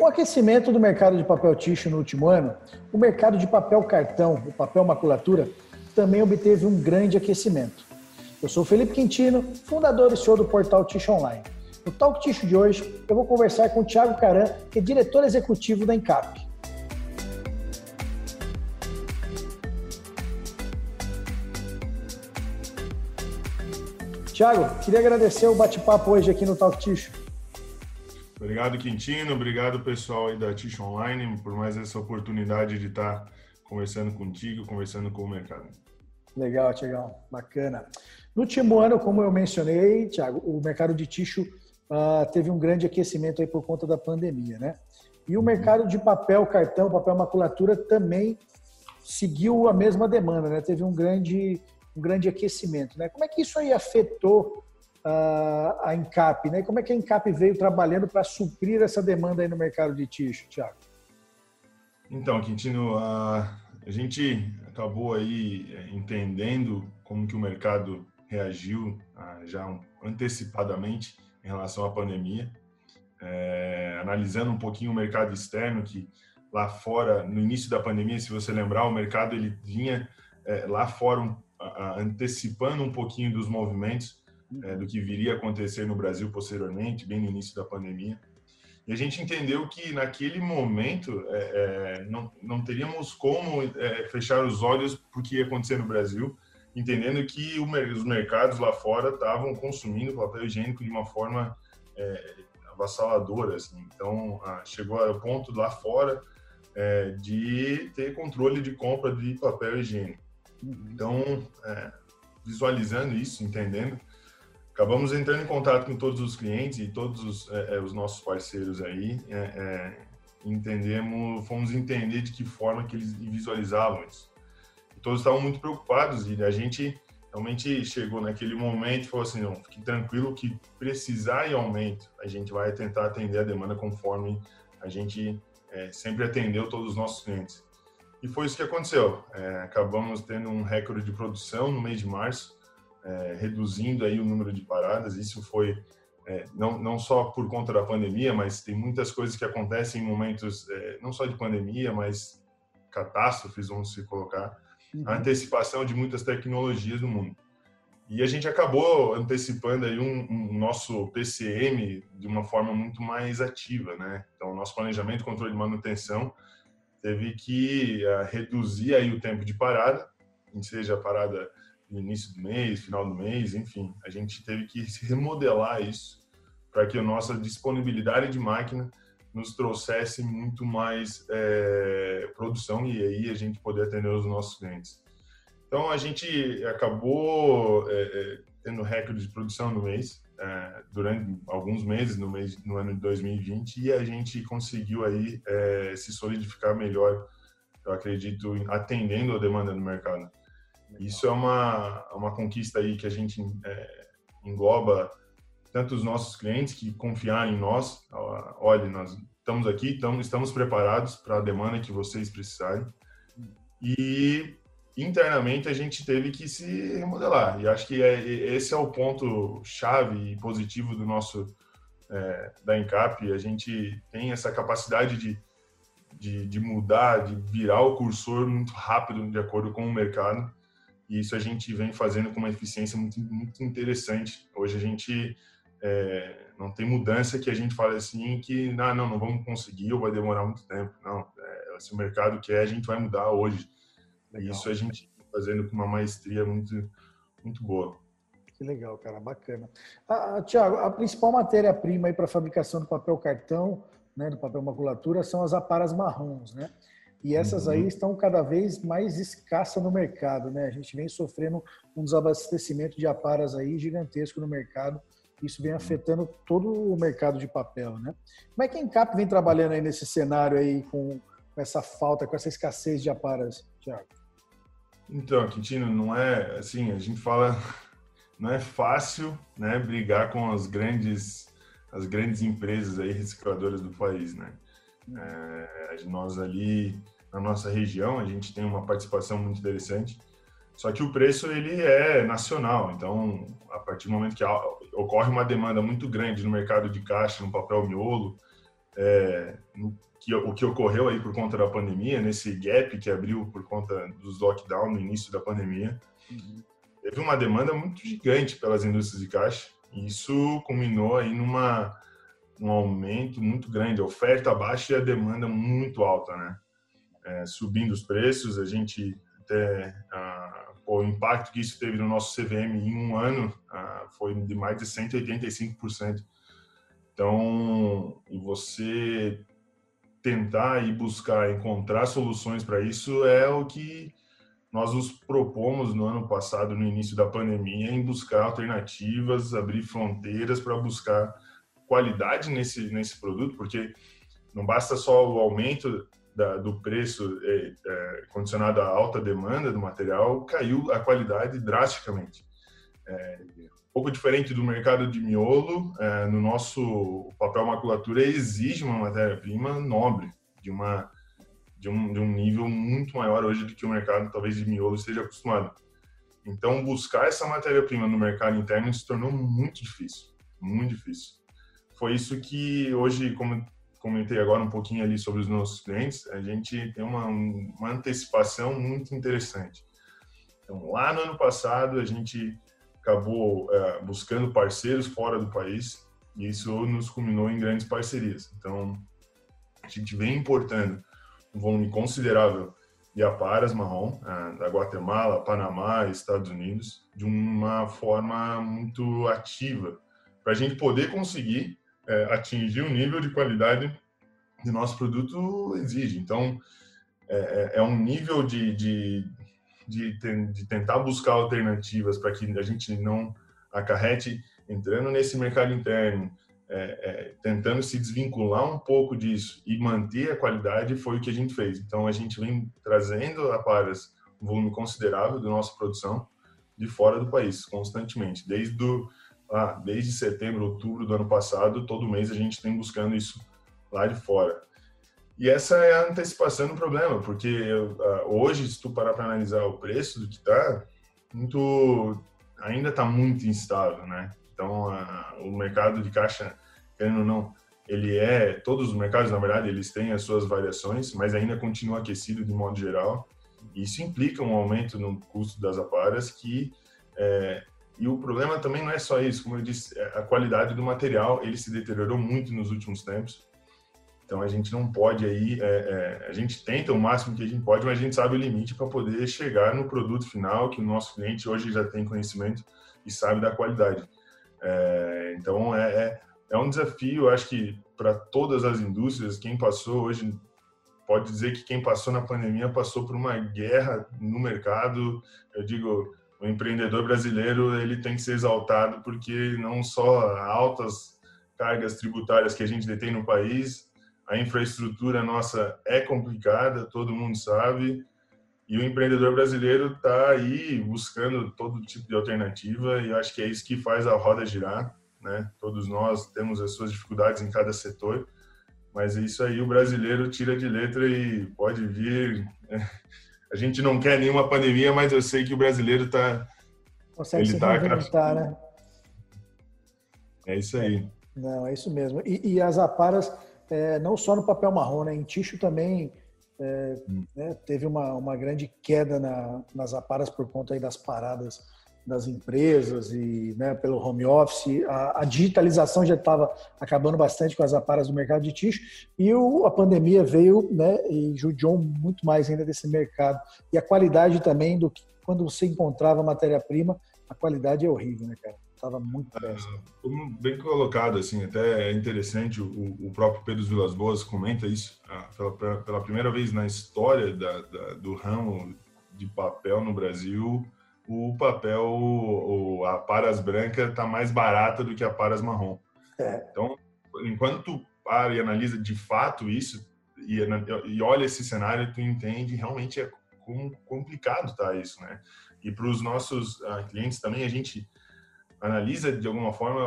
Com o aquecimento do mercado de papel tixo no último ano, o mercado de papel cartão, o papel maculatura, também obteve um grande aquecimento. Eu sou Felipe Quintino, fundador e CEO do portal Tixo Online. No Talk Tixo de hoje, eu vou conversar com o Thiago Caran, que é diretor executivo da Encap. Tiago, queria agradecer o bate-papo hoje aqui no Talk Tixo. Obrigado, Quintino. Obrigado, pessoal aí da Tixo Online, por mais essa oportunidade de estar conversando contigo, conversando com o mercado. Legal, Tiagão. Bacana. No último ano, como eu mencionei, Tiago, o mercado de tixo uh, teve um grande aquecimento aí por conta da pandemia, né? E o uhum. mercado de papel, cartão, papel maculatura também seguiu a mesma demanda, né? Teve um grande um grande aquecimento. Né? Como é que isso aí afetou a Encap? Né? Como é que a Encap veio trabalhando para suprir essa demanda aí no mercado de tixo, Thiago? Então, Quintino, a, gente acabou aí é, entendendo como que o mercado reagiu já antecipadamente em relação à pandemia, é, analisando um pouquinho o mercado externo que lá fora no início da pandemia, se você lembrar, o mercado ele vinha é, lá fora um, antecipando um pouquinho dos movimentos é, do que viria a acontecer no Brasil posteriormente, bem no início da pandemia. E a gente entendeu que naquele momento é, é, não, não teríamos como é, fechar os olhos para o que ia acontecer no Brasil, entendendo que o, os mercados lá fora estavam consumindo papel higiênico de uma forma é, avassaladora. Assim. Então, chegou ao ponto lá fora é, de ter controle de compra de papel higiênico. Então, é, visualizando isso, entendendo, acabamos entrando em contato com todos os clientes e todos os, é, é os nossos parceiros aí, é, é, entendemos, fomos entender de que forma que eles visualizavam isso. E todos estavam muito preocupados e a gente realmente chegou naquele momento e falou assim, não, fique tranquilo que precisar em aumento, a gente vai tentar atender a demanda conforme a gente é, sempre atendeu todos os nossos clientes. E foi isso que aconteceu. É, acabamos tendo um recorde de produção no mês de março, é, reduzindo aí o número de paradas. Isso foi é, não, não só por conta da pandemia, mas tem muitas coisas que acontecem em momentos é, não só de pandemia, mas catástrofes, vamos se colocar, uhum. a antecipação de muitas tecnologias no mundo. E a gente acabou antecipando aí um, um, nosso PCM de uma forma muito mais ativa, né? Então, nosso planejamento, controle de manutenção, teve que uh, reduzir aí o tempo de parada, seja parada no início do mês, final do mês, enfim, a gente teve que remodelar isso para que a nossa disponibilidade de máquina nos trouxesse muito mais é, produção e aí a gente poder atender os nossos clientes. Então a gente acabou é, tendo recorde de produção no mês, é, durante alguns meses no, mês, no ano de 2020 e a gente conseguiu aí se solidificar melhor, eu acredito, atendendo a demanda do mercado. Isso é uma, uma conquista aí que a gente é, engloba tanto os nossos clientes que confiaram em nós, olha, nós estamos aqui, estamos, estamos preparados para a demanda que vocês precisarem. E internamente a gente teve que se remodelar. E acho que é, esse é o ponto chave e positivo do nosso é, da Encap. A gente tem essa capacidade de, de, de, mudar, de virar o cursor muito rápido de acordo com o mercado. E isso a gente vem fazendo com uma eficiência muito, muito interessante. Hoje a gente é, não tem mudança que a gente fale assim que não, não, não vamos conseguir ou vai demorar muito tempo. Não, é, se o mercado quer, a gente vai mudar hoje Legal. Isso a gente tá fazendo com uma maestria muito, muito boa. Que legal, cara, bacana. Ah, ah Tiago, a principal matéria-prima para fabricação do papel cartão, né, do papel maculatura, são as aparas marrons, né? E essas aí estão cada vez mais escassas no mercado, né? A gente vem sofrendo um desabastecimento de aparas aí gigantesco no mercado. Isso vem afetando todo o mercado de papel, né? Como é que a Encap vem trabalhando aí nesse cenário aí com, com essa falta, com essa escassez de aparas, Tiago? Então, Quintino, não é assim, a gente fala, não é fácil, né, brigar com as grandes as grandes empresas aí recicladoras do país, né? É, nós ali na nossa região a gente tem uma participação muito interessante, só que o preço ele é nacional, então a partir do momento que ocorre uma demanda muito grande no mercado de caixa, no papel miolo, é, no que, o que ocorreu aí por conta da pandemia, nesse gap que abriu por conta dos lockdown no início da pandemia, uhum. teve uma demanda muito gigante pelas indústrias de caixa e isso culminou aí numa um aumento muito grande, oferta baixa e a demanda muito alta, né? É, subindo os preços, a gente até a, o impacto que isso teve no nosso CVM em um ano a, foi de mais de 185%. Então, e você tentar e buscar encontrar soluções para isso é o que nós nos propomos no ano passado, no início da pandemia, em buscar alternativas, abrir fronteiras para buscar qualidade nesse, nesse produto, porque não basta só o aumento da, do preço é, é, condicionado à alta demanda do material, caiu a qualidade drasticamente. É, um pouco diferente do mercado de miolo, é, no nosso papel maculatura exige uma matéria-prima nobre, de uma de um, de um nível muito maior hoje do que o mercado talvez de miolo esteja acostumado. Então, buscar essa matéria-prima no mercado interno se tornou muito difícil, muito difícil. Foi isso que hoje, como comentei agora um pouquinho ali sobre os nossos clientes, a gente tem uma, uma antecipação muito interessante. Então, lá no ano passado, a gente acabou é, buscando parceiros fora do país e isso nos culminou em grandes parcerias. Então, a gente vem importando um volume considerável de aparas marrom é, da Guatemala, Panamá Estados Unidos de uma forma muito ativa para a gente poder conseguir é, atingir o nível de qualidade que nosso produto exige. Então, é, é, é um nível de, de, de, de tentar buscar alternativas para que a gente não acarrete entrando nesse mercado interno, é, é, tentando se desvincular um pouco disso e manter a qualidade foi o que a gente fez. Então a gente vem trazendo a Paras um volume considerável da nossa produção de fora do país constantemente, desde do, ah, desde setembro, outubro do ano passado, todo mês a gente tem buscando isso lá de fora. E essa é a antecipação do problema, porque ah, hoje, se tu parar para analisar o preço do que está, muito ainda está muito instável, né? Então, a, o mercado de caixa, querendo ou não, ele é, todos os mercados, na verdade, eles têm as suas variações, mas ainda continua aquecido de modo geral. Isso implica um aumento no custo das aparas que é, e o problema também não é só isso, como eu disse, é, a qualidade do material ele se deteriorou muito nos últimos tempos. Então a gente não pode aí, é, é, a gente tenta o máximo que a gente pode, mas a gente sabe o limite para poder chegar no produto final que o nosso cliente hoje já tem conhecimento e sabe da qualidade. É, então é, é, é, um desafio, acho que para todas as indústrias, quem passou hoje pode dizer que quem passou na pandemia passou por uma guerra no mercado. Eu digo, o empreendedor brasileiro ele tem que ser exaltado porque não só altas cargas tributárias que a gente detém no país, a infraestrutura nossa é complicada, todo mundo sabe, e o empreendedor brasileiro está aí buscando todo tipo de alternativa e acho que é isso que faz a roda girar, né? Todos nós temos as suas dificuldades em cada setor, mas é isso aí o brasileiro tira de letra e pode vir. A gente não quer nenhuma pandemia, mas eu sei que o brasileiro está consegue ele se tá reinventar, né? É isso aí. Não, é isso mesmo. E, e as aparas, é, não só no papel marrom, né? Em ticho também é, né, teve uma, uma grande queda na, nas aparas por conta aí das paradas das empresas e né, pelo home office. A, a digitalização já estava acabando bastante com as aparas do mercado de tixo e o, a pandemia veio né, e judiou muito mais ainda desse mercado. E a qualidade também do que quando você encontrava matéria-prima, a qualidade é horrível, né, cara? estava muito péssimo. como bem colocado, assim, até é interessante, o, o próprio Pedro Vilas Boas comenta isso, ah, pela, pela primeira vez na história da, da, do ramo de papel no Brasil, o papel, o, a paras branca está mais barata do que a paras marrom. É. Então, enquanto tu para e analisa de fato isso, e, e olha esse cenário, tu entende realmente é complicado tá isso, né? E para os nossos uh, clientes também, a gente analisa de alguma forma,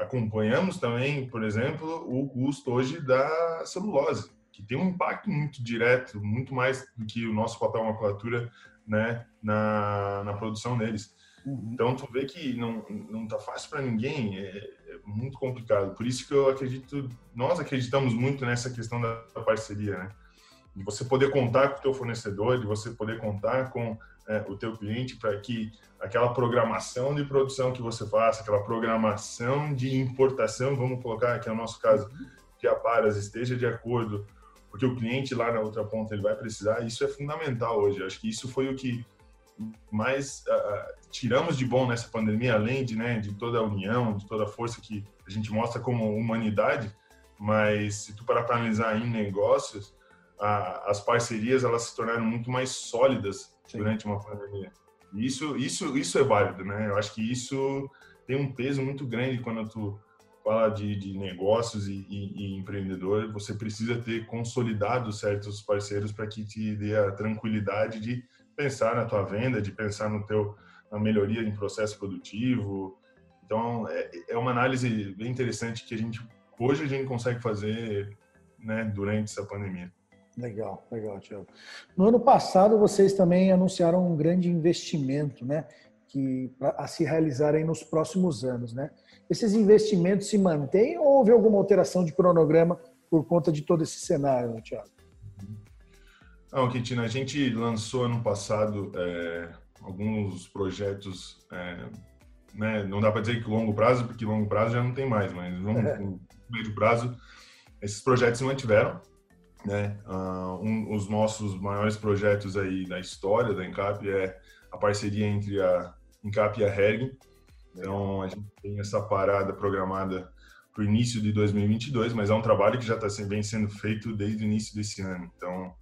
acompanhamos também, por exemplo, o custo hoje da celulose, que tem um impacto muito direto, muito mais do que o nosso papel maculatura, né, na, na produção deles. Uhum. Então, tu vê que não, não tá fácil para ninguém. É, é muito complicado. Por isso que eu acredito, nós acreditamos muito nessa questão da parceria, né? De você poder contar com o teu fornecedor, de você poder contar com é, o teu cliente para que aquela programação de produção que você faça, aquela programação de importação, vamos colocar aqui no nosso caso, que a Paras esteja de acordo, porque o cliente lá na outra ponta ele vai precisar, isso é fundamental hoje. Acho que isso foi o que mais uh, tiramos de bom nessa pandemia, além de, né, de toda a união, de toda a força que a gente mostra como humanidade, mas se tu parar para analisar em negócios, uh, as parcerias elas se tornaram muito mais sólidas Sim. durante uma pandemia. Isso, isso, isso é válido, né? Eu acho que isso tem um peso muito grande quando tu fala de, de negócios e, e, e, empreendedor, você precisa ter consolidado certos parceiros para que te dê a tranquilidade de pensar na tua venda, de pensar no teu na melhoria em processo produtivo. Então é, é uma análise bem interessante que a gente hoje a gente consegue fazer, né, durante essa pandemia. Legal, legal, Tiago. No ano passado vocês também anunciaram um grande investimento, né, que a se realizar aí nos próximos anos, né? Esses investimentos se mantêm ou houve alguma alteração de cronograma por conta de todo esse cenário, Tiago? Não, Quintina, a gente lançou ano passado é, alguns projetos, é, né, não dá para dizer que longo prazo, porque longo prazo já não tem mais, mas longo, é. médio prazo, esses projetos se mantiveram. Né? Uh, um, os nossos maiores projetos aí da história da Encap é a parceria entre a Encap e a Hering. Então, a gente tem essa parada programada para o início de 2022, mas é um trabalho que já está vem sendo feito desde o início desse ano. Então,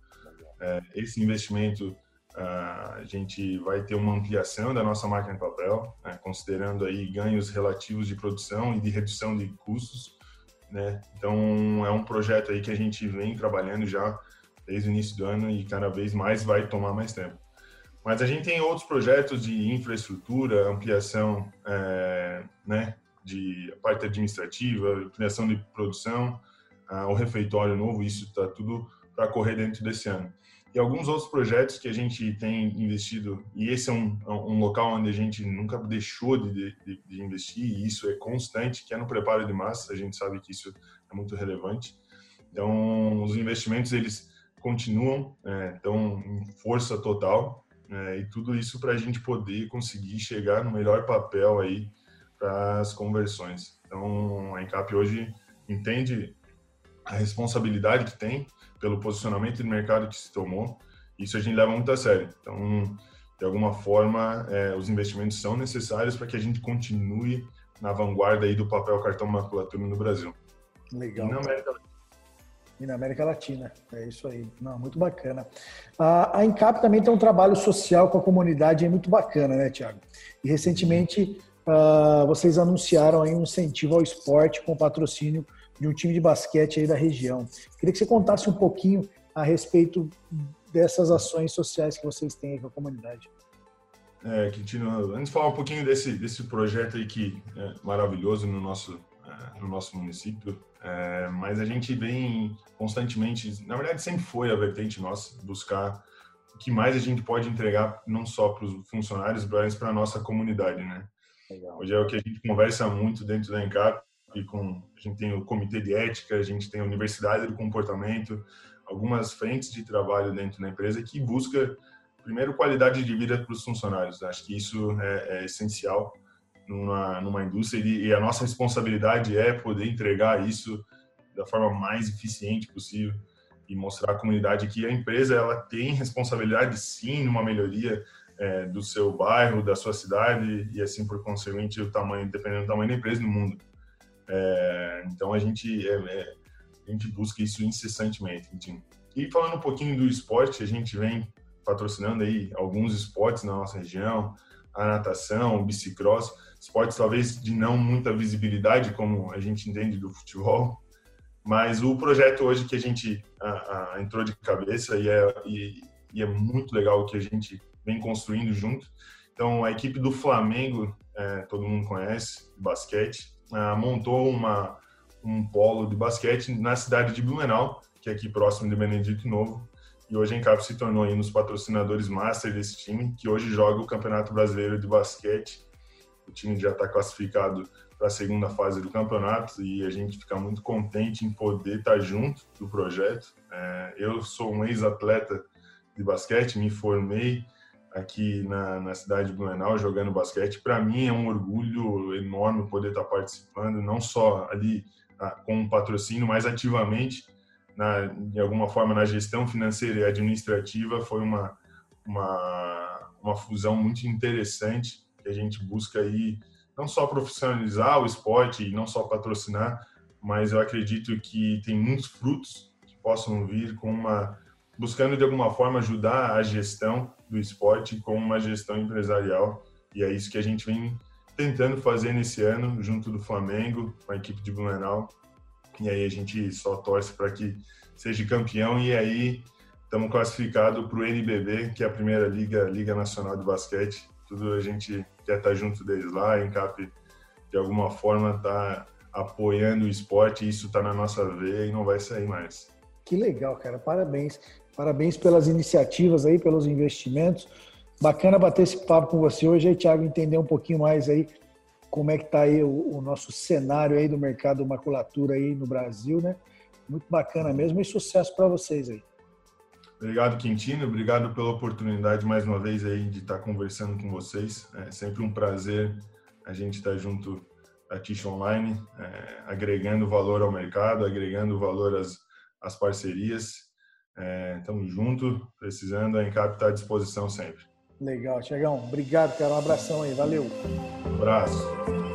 é, esse investimento a gente vai ter uma ampliação da nossa máquina de papel, né, considerando aí ganhos relativos de produção e de redução de custos, né? Então é um projeto aí que a gente vem trabalhando já desde o início do ano e cada vez mais vai tomar mais tempo. Mas a gente tem outros projetos de infraestrutura, ampliação, é, né, de parte administrativa, ampliação de produção, ah, o refeitório novo, isso está tudo para correr dentro desse ano e alguns outros projetos que a gente tem investido, e esse é um, um local onde a gente nunca deixou de, de, de, investir, e isso é constante, que é no preparo de massa, a gente sabe que isso é muito relevante. Então, os investimentos, eles continuam, é, estão em força total, é, e tudo isso para a gente poder conseguir chegar no melhor papel aí para as conversões. Então, a Encap hoje entende a responsabilidade que tem pelo posicionamento de mercado que se tomou. Isso a gente leva muito a sério. Então, de alguma forma, é, os investimentos são necessários para que a gente continue na vanguarda aí do papel cartão maculatura no Brasil. Legal. E na América. E na América Latina, é isso aí. Não, muito bacana. A, a Encap também tem um trabalho social com a comunidade é muito bacana, né, Tiago? E recentemente uh, vocês anunciaram aí um incentivo ao esporte com patrocínio de um time de basquete aí da região. Queria que você contasse um pouquinho a respeito dessas ações sociais que vocês têm com a comunidade. É, Quintino, antes de falar um pouquinho desse, desse projeto aí que é maravilhoso no nosso, no nosso município, é, mas a gente vem constantemente, na verdade sempre foi a vertente nossa, buscar o que mais a gente pode entregar, não só para os funcionários, mas para a nossa comunidade, né? Legal. Hoje é o que a gente conversa muito dentro da ENCAP, e com a gente tem o comitê de ética, a gente tem a universidade do comportamento, algumas frentes de trabalho dentro da empresa que busca primeiro qualidade de vida para os funcionários. Acho que isso é, é essencial numa, numa indústria e, e a nossa responsabilidade é poder entregar isso da forma mais eficiente possível e mostrar à comunidade que a empresa ela tem responsabilidade sim numa melhoria é, do seu bairro, da sua cidade e assim por conseguinte o tamanho, dependendo do tamanho da empresa no mundo. É, então a gente, é, é, a gente busca isso incessantemente. E falando um pouquinho do esporte, a gente vem patrocinando aí alguns esportes na nossa região, a natação, o bicicross, esportes talvez de não muita visibilidade como a gente entende do futebol, mas o projeto hoje que a gente a, a, entrou de cabeça e é, e, e é muito legal o que a gente vem construindo junto. Então a equipe do Flamengo, é, todo mundo conhece, basquete, uh, montou uma, um polo de basquete na cidade de Blumenau, que é aqui próximo de Benedito Novo. E hoje a Encap se tornou um dos patrocinadores master desse time, que hoje joga o Campeonato Brasileiro de Basquete o time já está classificado para a segunda fase do campeonato e a gente fica muito contente em poder estar tá junto do projeto. É, eu sou um ex-atleta de basquete, me formei aqui na, na cidade de Blumenau jogando basquete. Para mim é um orgulho enorme poder estar tá participando, não só ali ah, com um patrocínio, mas ativamente, na, de alguma forma, na gestão financeira e administrativa. Foi uma, uma, uma fusão muito interessante que a gente busca aí não só profissionalizar o esporte e não só patrocinar, mas eu acredito que tem muitos frutos que possam vir com uma buscando de alguma forma ajudar a gestão do esporte com uma gestão empresarial. E é isso que a gente vem tentando fazer nesse ano junto do Flamengo com a equipe de Blumenau. E aí a gente só torce para que seja campeão. E aí estamos classificados para o NBB que é a primeira liga liga nacional de basquete tudo a gente quer estar junto deles lá, a Encap de alguma forma está apoiando o esporte, isso está na nossa veia e não vai sair mais. Que legal, cara, parabéns. Parabéns pelas iniciativas aí, pelos investimentos. Bacana bater esse papo com você hoje aí, Thiago, entender um pouquinho mais aí como é que está aí o, o, nosso cenário aí do mercado maculatura aí no Brasil, né? Muito bacana mesmo e sucesso para vocês aí. Obrigado, Quintino. Obrigado pela oportunidade mais uma vez aí de estar conversando com vocês. É sempre um prazer a gente estar junto da Tish Online, é, agregando valor ao mercado, agregando valor às, às parcerias. Estamos é, juntos, precisando, a Encap está à disposição sempre. Legal, Tiagão. Obrigado, cara. Um abração aí. Valeu. Um abraço.